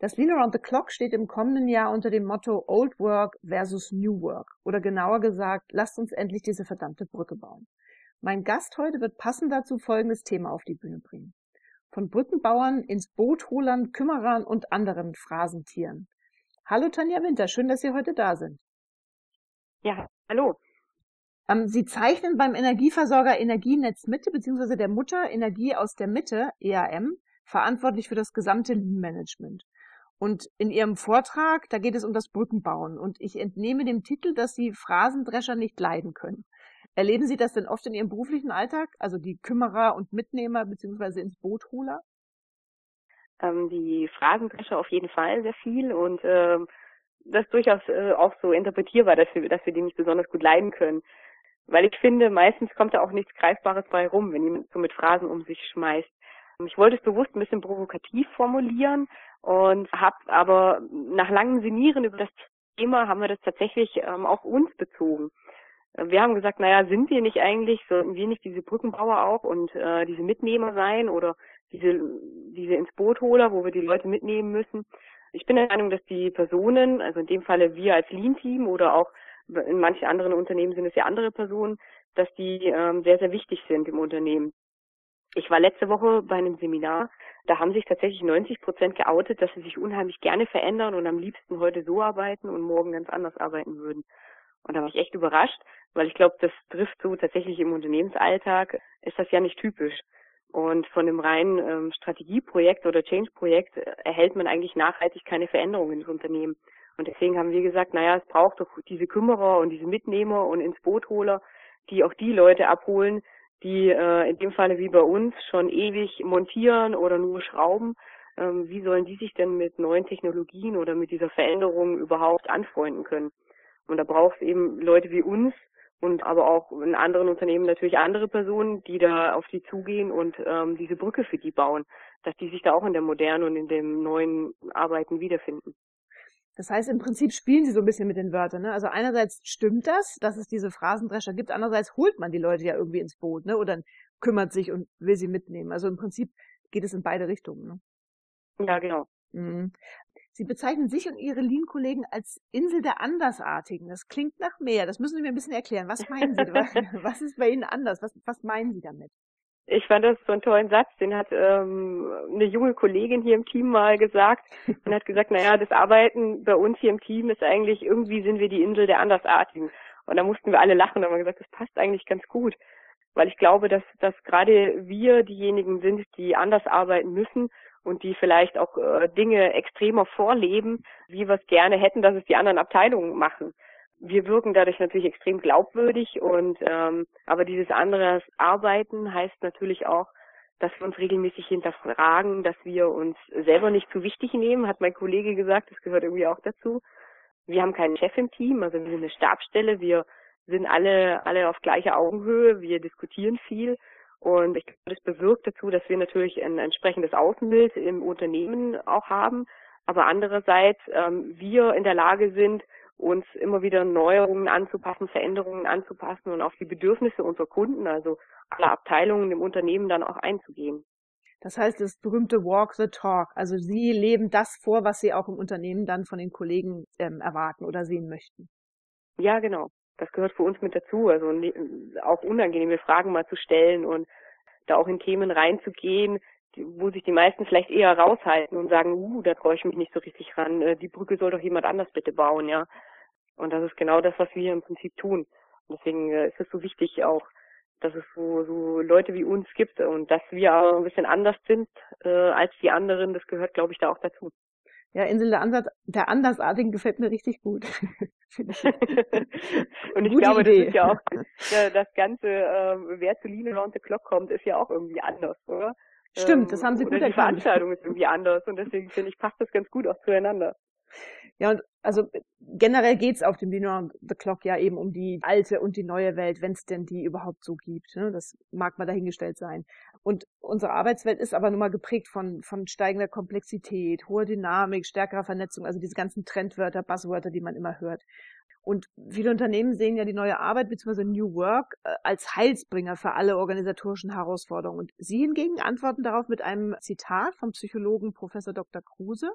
Das Lean Around the Clock steht im kommenden Jahr unter dem Motto Old Work versus New Work. Oder genauer gesagt, lasst uns endlich diese verdammte Brücke bauen. Mein Gast heute wird passend dazu folgendes Thema auf die Bühne bringen. Von Brückenbauern ins Bootholern, Kümmerern und anderen Phrasentieren. Hallo Tanja Winter, schön, dass Sie heute da sind. Ja, hallo. Ähm, Sie zeichnen beim Energieversorger Energienetz Mitte bzw. der Mutter Energie aus der Mitte, EAM, verantwortlich für das gesamte Lean-Management. Und in Ihrem Vortrag, da geht es um das Brückenbauen. Und ich entnehme dem Titel, dass Sie Phrasendrescher nicht leiden können. Erleben Sie das denn oft in Ihrem beruflichen Alltag? Also die Kümmerer und Mitnehmer beziehungsweise ins Bootholer? Ähm, die Phrasendrescher auf jeden Fall sehr viel und ähm, das durchaus äh, auch so interpretierbar, dass wir, dass wir die nicht besonders gut leiden können. Weil ich finde, meistens kommt da auch nichts Greifbares bei rum, wenn jemand so mit Phrasen um sich schmeißt. Ich wollte es bewusst ein bisschen provokativ formulieren und habe aber nach langem Sinieren über das Thema haben wir das tatsächlich ähm, auf uns bezogen. Wir haben gesagt, naja, sind wir nicht eigentlich, sollten wir nicht diese Brückenbauer auch und äh, diese Mitnehmer sein oder diese, diese ins Boot holer, wo wir die Leute mitnehmen müssen. Ich bin der Meinung, dass die Personen, also in dem Falle wir als Lean-Team oder auch in manchen anderen Unternehmen sind es ja andere Personen, dass die ähm, sehr, sehr wichtig sind im Unternehmen. Ich war letzte Woche bei einem Seminar, da haben sich tatsächlich 90 Prozent geoutet, dass sie sich unheimlich gerne verändern und am liebsten heute so arbeiten und morgen ganz anders arbeiten würden. Und da war ich echt überrascht, weil ich glaube, das trifft so tatsächlich im Unternehmensalltag, ist das ja nicht typisch. Und von dem reinen ähm, Strategieprojekt oder Change-Projekt äh, erhält man eigentlich nachhaltig keine Veränderungen ins Unternehmen. Und deswegen haben wir gesagt, naja, es braucht doch diese Kümmerer und diese Mitnehmer und ins Bootholer, die auch die Leute abholen, die äh, in dem Falle wie bei uns schon ewig montieren oder nur schrauben, ähm, wie sollen die sich denn mit neuen Technologien oder mit dieser Veränderung überhaupt anfreunden können? Und da braucht es eben Leute wie uns und aber auch in anderen Unternehmen natürlich andere Personen, die da auf die zugehen und ähm, diese Brücke für die bauen, dass die sich da auch in der modernen und in dem neuen Arbeiten wiederfinden. Das heißt, im Prinzip spielen sie so ein bisschen mit den Wörtern. Ne? Also einerseits stimmt das, dass es diese Phrasendrescher gibt, andererseits holt man die Leute ja irgendwie ins Boot, ne? Oder kümmert sich und will sie mitnehmen. Also im Prinzip geht es in beide Richtungen. Ne? Ja, genau. Mhm. Sie bezeichnen sich und Ihre Lean-Kollegen als Insel der Andersartigen. Das klingt nach mehr. Das müssen Sie mir ein bisschen erklären. Was meinen Sie? was ist bei Ihnen anders? Was, was meinen Sie damit? Ich fand das so einen tollen Satz, den hat ähm, eine junge Kollegin hier im Team mal gesagt und hat gesagt, naja, das Arbeiten bei uns hier im Team ist eigentlich, irgendwie sind wir die Insel der Andersartigen. Und da mussten wir alle lachen und haben gesagt, das passt eigentlich ganz gut. Weil ich glaube, dass, dass gerade wir diejenigen sind, die anders arbeiten müssen und die vielleicht auch äh, Dinge extremer vorleben, wie wir es gerne hätten, dass es die anderen Abteilungen machen wir wirken dadurch natürlich extrem glaubwürdig und ähm, aber dieses andere Arbeiten heißt natürlich auch, dass wir uns regelmäßig hinterfragen, dass wir uns selber nicht zu wichtig nehmen, hat mein Kollege gesagt, das gehört irgendwie auch dazu. Wir haben keinen Chef im Team, also wir sind eine Stabstelle, wir sind alle alle auf gleicher Augenhöhe, wir diskutieren viel und ich glaube, das bewirkt dazu, dass wir natürlich ein entsprechendes Außenbild im Unternehmen auch haben, aber andererseits ähm, wir in der Lage sind, uns immer wieder Neuerungen anzupassen, Veränderungen anzupassen und auf die Bedürfnisse unserer Kunden, also aller Abteilungen im Unternehmen dann auch einzugehen. Das heißt, das berühmte Walk the Talk. Also Sie leben das vor, was Sie auch im Unternehmen dann von den Kollegen ähm, erwarten oder sehen möchten. Ja, genau. Das gehört für uns mit dazu. Also auch unangenehme Fragen mal zu stellen und da auch in Themen reinzugehen, wo sich die meisten vielleicht eher raushalten und sagen, uh, da traue ich mich nicht so richtig ran. Äh, die Brücke soll doch jemand anders bitte bauen, ja. Und das ist genau das, was wir im Prinzip tun. Und deswegen äh, ist es so wichtig auch, dass es so, so Leute wie uns gibt und dass wir auch ein bisschen anders sind äh, als die anderen, das gehört, glaube ich, da auch dazu. Ja, Insel der, Ansatz, der Andersartigen gefällt mir richtig gut. und ich Gute glaube, Idee. das ist ja auch ja, das Ganze, äh, wer zu Lean Around the Clock kommt, ist ja auch irgendwie anders, oder? Stimmt, das haben Sie ähm, gut erkannt. Die Veranstaltung ist irgendwie anders und deswegen finde ich, passt das ganz gut auch zueinander. Ja, und also generell geht's auf dem Dinner the Clock ja eben um die alte und die neue Welt, wenn es denn die überhaupt so gibt. Ne? Das mag mal dahingestellt sein. Und unsere Arbeitswelt ist aber nun mal geprägt von, von steigender Komplexität, hoher Dynamik, stärkerer Vernetzung, also diese ganzen Trendwörter, Buzzwörter, die man immer hört. Und viele Unternehmen sehen ja die neue Arbeit bzw. New Work äh, als Heilsbringer für alle organisatorischen Herausforderungen. Und Sie hingegen antworten darauf mit einem Zitat vom Psychologen Professor Dr. Kruse.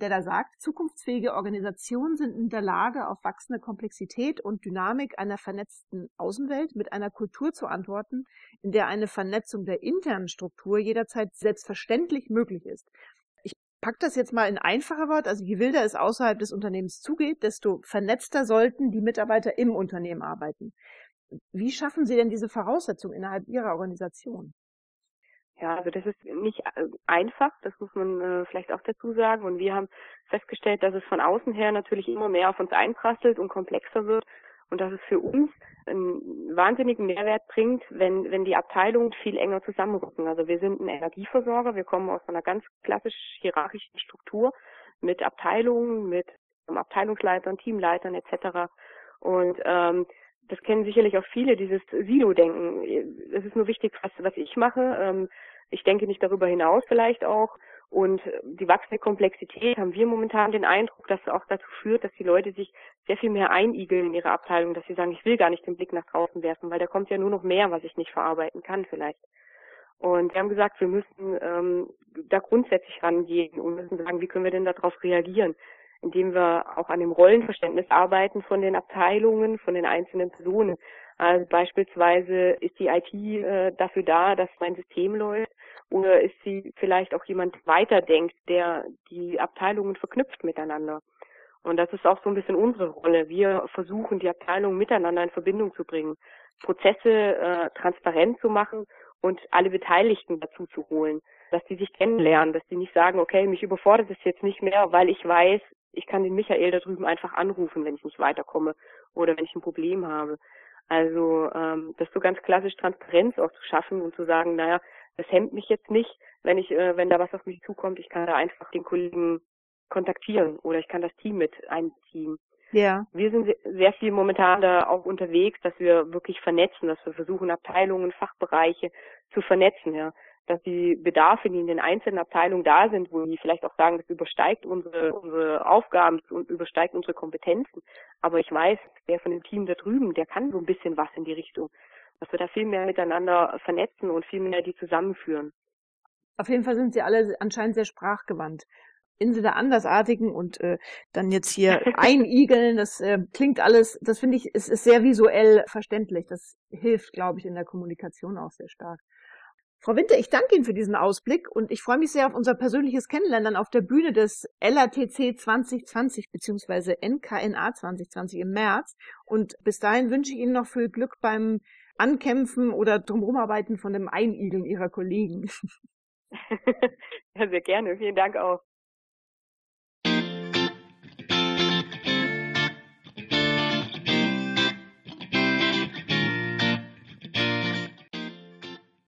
Der da sagt, zukunftsfähige Organisationen sind in der Lage, auf wachsende Komplexität und Dynamik einer vernetzten Außenwelt mit einer Kultur zu antworten, in der eine Vernetzung der internen Struktur jederzeit selbstverständlich möglich ist. Ich pack das jetzt mal in einfacher Wort, also je wilder es außerhalb des Unternehmens zugeht, desto vernetzter sollten die Mitarbeiter im Unternehmen arbeiten. Wie schaffen Sie denn diese Voraussetzung innerhalb Ihrer Organisation? Ja, also das ist nicht äh, einfach, das muss man äh, vielleicht auch dazu sagen. Und wir haben festgestellt, dass es von außen her natürlich immer mehr auf uns einprasselt und komplexer wird und dass es für uns einen wahnsinnigen Mehrwert bringt, wenn, wenn die Abteilungen viel enger zusammenrücken. Also wir sind ein Energieversorger, wir kommen aus einer ganz klassisch hierarchischen Struktur mit Abteilungen, mit Abteilungsleitern, Teamleitern etc. Und ähm, das kennen sicherlich auch viele, dieses Silo-Denken. Es ist nur wichtig, was, was ich mache. Ähm, ich denke nicht darüber hinaus vielleicht auch. Und die wachsende Komplexität haben wir momentan den Eindruck, dass es auch dazu führt, dass die Leute sich sehr viel mehr einigeln in ihre Abteilung, dass sie sagen, ich will gar nicht den Blick nach draußen werfen, weil da kommt ja nur noch mehr, was ich nicht verarbeiten kann vielleicht. Und wir haben gesagt, wir müssen ähm, da grundsätzlich rangehen und müssen sagen, wie können wir denn darauf reagieren? Indem wir auch an dem Rollenverständnis arbeiten von den Abteilungen, von den einzelnen Personen. Also beispielsweise ist die IT äh, dafür da, dass mein System läuft, oder ist sie vielleicht auch jemand weiterdenkt, der die Abteilungen verknüpft miteinander. Und das ist auch so ein bisschen unsere Rolle. Wir versuchen, die Abteilungen miteinander in Verbindung zu bringen, Prozesse äh, transparent zu machen und alle Beteiligten dazu zu holen, dass die sich kennenlernen, dass die nicht sagen, okay, mich überfordert es jetzt nicht mehr, weil ich weiß, ich kann den Michael da drüben einfach anrufen, wenn ich nicht weiterkomme oder wenn ich ein Problem habe. Also ähm, das so ganz klassisch Transparenz auch zu schaffen und zu sagen, naja, das hemmt mich jetzt nicht, wenn ich, äh, wenn da was auf mich zukommt, ich kann da einfach den Kollegen kontaktieren oder ich kann das Team mit einziehen. Ja. Wir sind sehr viel momentan da auch unterwegs, dass wir wirklich vernetzen, dass wir versuchen, Abteilungen, Fachbereiche zu vernetzen, ja dass die Bedarfe, die in den einzelnen Abteilungen da sind, wo die vielleicht auch sagen, das übersteigt unsere, unsere Aufgaben und übersteigt unsere Kompetenzen. Aber ich weiß, der von dem Team da drüben, der kann so ein bisschen was in die Richtung. Dass wir da viel mehr miteinander vernetzen und viel mehr die zusammenführen. Auf jeden Fall sind sie alle anscheinend sehr sprachgewandt. Insel der Andersartigen und äh, dann jetzt hier einigeln, das äh, klingt alles, das finde ich, es ist sehr visuell verständlich. Das hilft, glaube ich, in der Kommunikation auch sehr stark. Frau Winter, ich danke Ihnen für diesen Ausblick und ich freue mich sehr auf unser persönliches Kennenlernen auf der Bühne des LATC 2020 bzw. NKNA 2020 im März. Und bis dahin wünsche ich Ihnen noch viel Glück beim Ankämpfen oder Drumherumarbeiten von dem Einigeln Ihrer Kollegen. ja, sehr gerne. Vielen Dank auch.